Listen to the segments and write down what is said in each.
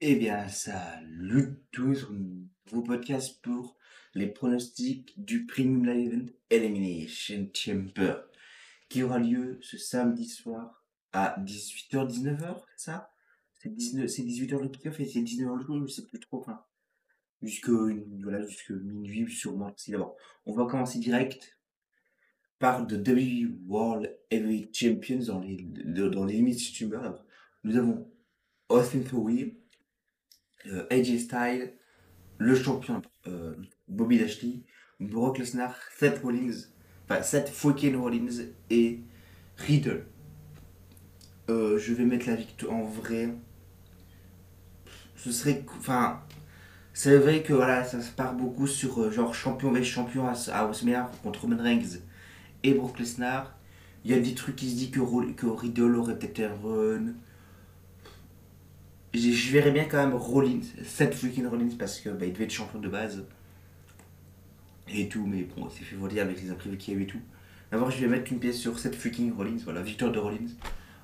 Eh bien, salut tous, nouveau podcast pour les pronostics du Premium Live Elimination Chamber qui aura lieu ce samedi soir à 18h-19h, c'est ça? C'est 19, c'est 18h le kick-off et c'est 19h le jour, je sais plus trop. Enfin, jusque, voilà, jusque minuit sûrement. Si d'abord, on va commencer direct par de WWE World Heavyweight Champions dans les, dans les Elimination Chamber. Nous avons Austin Theory, euh, AJ Styles, le champion euh, Bobby Lashley, Brock Lesnar, Seth Rollins, enfin Seth fucking Rollins et Riddle. Euh, je vais mettre la victoire en vrai. Ce serait, enfin, c'est vrai que voilà, ça se part beaucoup sur genre champion vs champion à, à contre Roman Reigns et Brock Lesnar. Il y a des trucs qui se disent que, que Riddle aurait peut-être un run je verrais bien quand même Rollins, cette freaking Rollins, parce que bah, il devait être champion de base. Et tout, mais bon, c'est fait voler avec les imprévus qu'il y a eu et tout. D'abord, je vais mettre une pièce sur cette freaking Rollins, voilà, victoire de Rollins.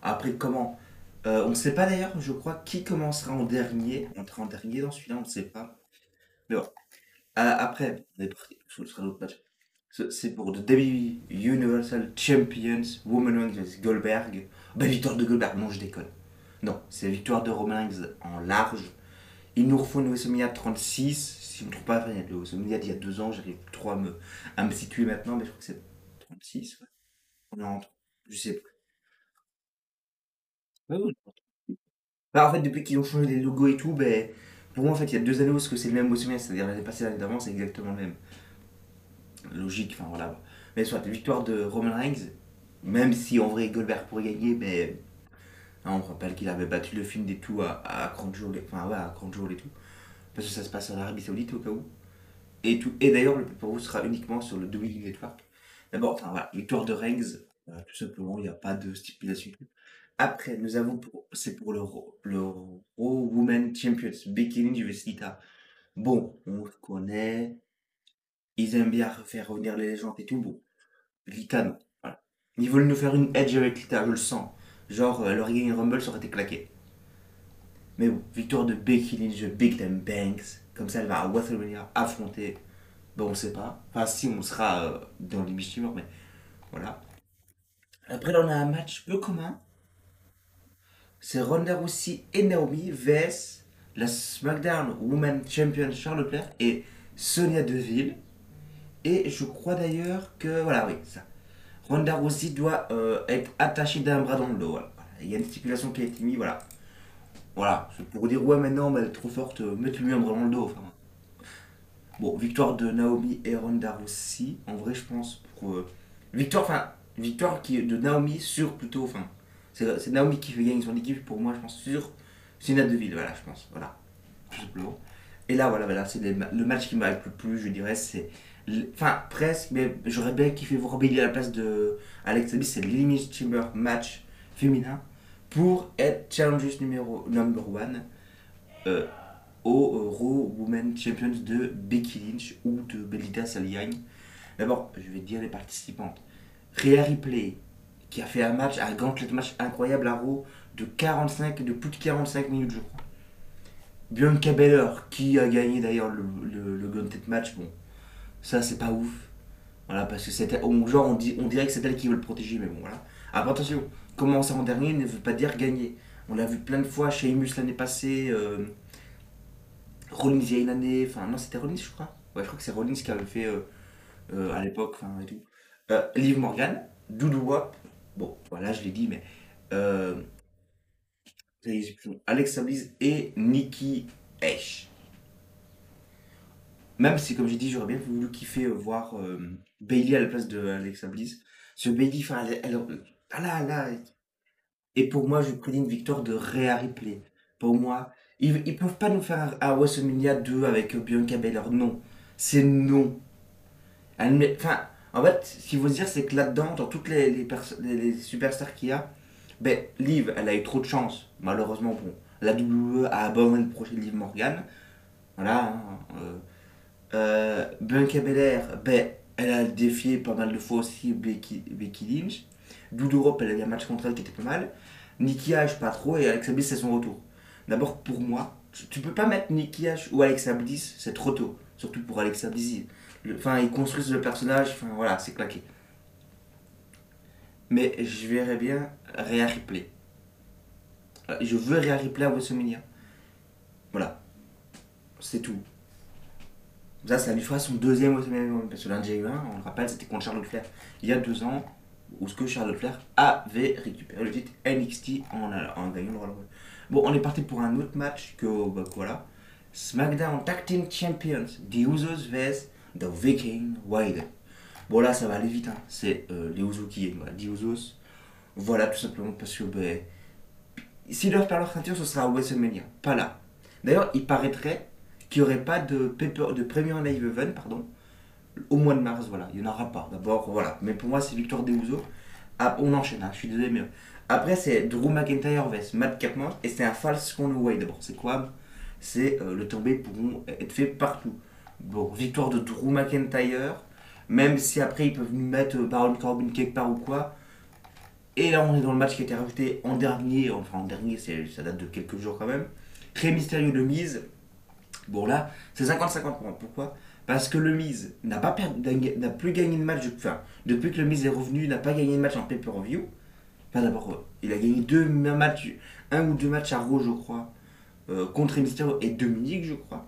Après, comment euh, On ne sait pas d'ailleurs, je crois, qui commencera en dernier. Entrera en dernier dans celui-là, on ne sait pas. Mais bon. Euh, après, ce sera l'autre match. C'est pour The WWE Universal Champions, Woman Wings Goldberg. Bah, victoire de Goldberg, non, je déconne. Non, c'est la victoire de Romain en large. Il nous refaut une WrestleMania 36. Si je ne me trompe pas, il y a le WrestleMania d'il y a deux ans, j'arrive trop à me, à me situer maintenant, mais je crois que c'est 36. Ouais. Non, je sais plus. Bah, en fait, depuis qu'ils ont changé les logos et tout, ben, pour moi, en fait, il y a deux années où c'est le même WrestleMania, c'est-à-dire l'année passée, l'année d'avant, c'est exactement le même. Logique, enfin voilà. Mais soit, victoire de Roman Reigns, même si en vrai Goldberg pourrait gagner, ben on rappelle qu'il avait battu le film des tout à, à Crunchyroll, enfin ouais, à et tout. Parce que ça se passe en Arabie Saoudite au cas où. Et, et d'ailleurs, le vous sera uniquement sur le WWE Network. D'abord, enfin voilà, victoire de Reigns, tout simplement, il n'y a pas de stipulation. Après, nous avons, c'est pour le, le Raw Women Champions, Becky Lynch vs Lita. Bon, on connaît, ils aiment bien faire revenir les légendes et tout, bon. Lita, non. Ils veulent nous faire une edge avec Lita, je le sens. Genre, euh, leur Game Rumble, ça aurait été claqué. Mais bon, victoire de Becky Lynch, Big Time Banks. Comme ça, elle va à WrestleMania affronter. Bon, on sait pas. Enfin, si, on sera euh, dans l'émission, mais voilà. Après, là, on a un match peu commun. C'est Ronda Rousey et Naomi vs la SmackDown Women Champion Charlotte Flair et Sonia Deville. Et je crois d'ailleurs que. Voilà, oui, ça. Ronda Rousey doit euh, être attachée d'un bras dans le dos. Il y a une stipulation qui a été mise, voilà. Voilà, pour dire, ouais, maintenant, elle est trop forte, euh, mettez-lui un bras dans le dos. Bon, victoire de Naomi et Ronda Rousey, en vrai, je pense, pour. Euh, victoire, enfin, victoire qui, de Naomi sur plutôt, enfin, c'est Naomi qui fait gagner son équipe, pour moi, je pense, sur Sina Deville, voilà, je pense, voilà. Tout simplement. Et là, voilà, voilà c'est le match qui m'a le plus, je dirais, c'est Enfin, presque, mais j'aurais bien kiffé voir Bailey à la place de Alex Abyss. C'est l'Elimination Chamber match féminin pour être challengers numéro number one euh, au Raw Women Champions de Becky Lynch ou de Belita Saliagne. D'abord, je vais dire les participantes. Rhea Ripley, qui a fait un match, un gauntlet match incroyable à Raw de 45, de plus de 45 minutes, je crois. Bianca Belair, qui a gagné d'ailleurs le, le, le match, bon, ça, c'est pas ouf. Voilà, parce que c'était. Genre, on, dit, on dirait que c'est elle qui veut le protéger, mais bon, voilà. Après, attention, commencer en dernier ne veut pas dire gagner. On l'a vu plein de fois chez Emus l'année passée. Euh, Rollins il y a une année. Enfin, non, c'était Rollins, je crois. Ouais, je crois que c'est Rollins qui avait fait euh, euh, à l'époque, enfin, et tout. Liv Morgan, Doudou Wap. Bon, voilà, je l'ai dit, mais. Euh, Alexa Bliss et Nikki Ash. Même si, comme j'ai dit, j'aurais bien voulu kiffer euh, voir euh, Bailey à la place de Alexa Bliss. Ce Bailey, enfin, elle, ah là, là. Et pour moi, je prédis une victoire de Rhea Ripley. Pour moi, ils, ils peuvent pas nous faire un WrestleMania 2 avec Bianca Belair. Non. C'est non. enfin, en fait, ce qu'il faut se dire, c'est que là-dedans, dans toutes les, les, les, superstars qu'il y a, ben, Liv, elle a eu trop de chance. Malheureusement, la WWE a abandonné le projet de Liv Morgan. Voilà. Hein, euh, euh, ben, elle a défié pas mal de fois aussi Becky, Lynch. Doudou elle a eu un match contre elle qui était pas mal. Nikki H, pas trop, et Alexa Bliss, c'est son retour. D'abord, pour moi, tu, peux pas mettre Nicky H ou Alexa Bliss, c'est trop tôt. Surtout pour Alexa Bliss. Enfin, ils construisent le personnage, voilà, c'est claqué. Mais je verrais bien Ripley. Euh, Je veux Rhea Ripley à WrestleMania. Voilà. C'est tout. Ça, ça lui fera son deuxième WrestleMania. Parce que l'un on le rappelle, c'était contre Charlotte Flair il y a deux ans. Où ce que Charlotte Flair avait récupéré le titre NXT en, en gagnant le Royal Rumble. Bon, on est parti pour un autre match que, bah, voilà. SmackDown Tag Team Champions, The Usos vs The Viking Raiders. Bon là ça va aller vite, hein. c'est euh, les Usos qui gagnent, voilà, tout simplement parce que ben, s'ils doivent perdre leur ceinture ce sera à WrestleMania, pas là. D'ailleurs il paraîtrait qu'il n'y aurait pas de, paper, de Premier Live Event pardon, au mois de mars, voilà, il n'y en aura pas. D'abord voilà, mais pour moi c'est victoire des Usos. Ah, on enchaîne, hein, je suis désolé mais... Après c'est Drew McIntyre vs Matt Capman et c'est un false Conway d'abord, c'est quoi? C'est euh, le tombé pourront être faits partout. Bon, victoire de Drew McIntyre, même si après ils peuvent mettre euh, Baron Corbin quelque part ou quoi. Et là on est dans le match qui a été rajouté en dernier, enfin en dernier, ça date de quelques jours quand même. Très mystérieux de mise. Bon là, c'est 50-50 pour moi. Pourquoi? Parce que le Miz n'a pas perdu- n'a plus gagné de match, enfin, depuis que le Miz est revenu, n'a pas gagné de match en pay-per-view. Enfin d'abord, euh, il a gagné deux matchs, un ou deux matchs à Raw je crois, euh, contre Mysterio et Dominique, je crois.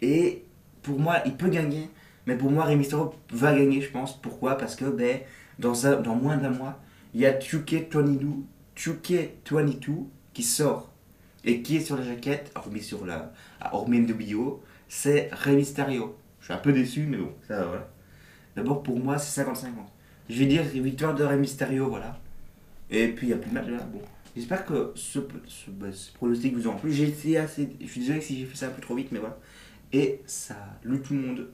Et pour moi, il peut gagner, mais pour moi, Rey Mysterio va gagner, je pense. Pourquoi? Parce que ben, dans, un- dans moins d'un mois, il y a 2K22, 2K22 qui sort et qui est sur la jaquette, hormis sur la hormis NWO, c'est Rey Mysterio. Je suis un peu déçu, mais bon, ça voilà. D'abord, pour moi, c'est 50-50. Je vais dire victoire de Rey Mysterio, voilà. Et puis, il n'y a plus de match là. Bon. J'espère que ce, ce, ce pronostic vous aura plu. J'ai assez. Je suis désolé si j'ai fait ça un peu trop vite, mais voilà. Et ça lu tout le monde.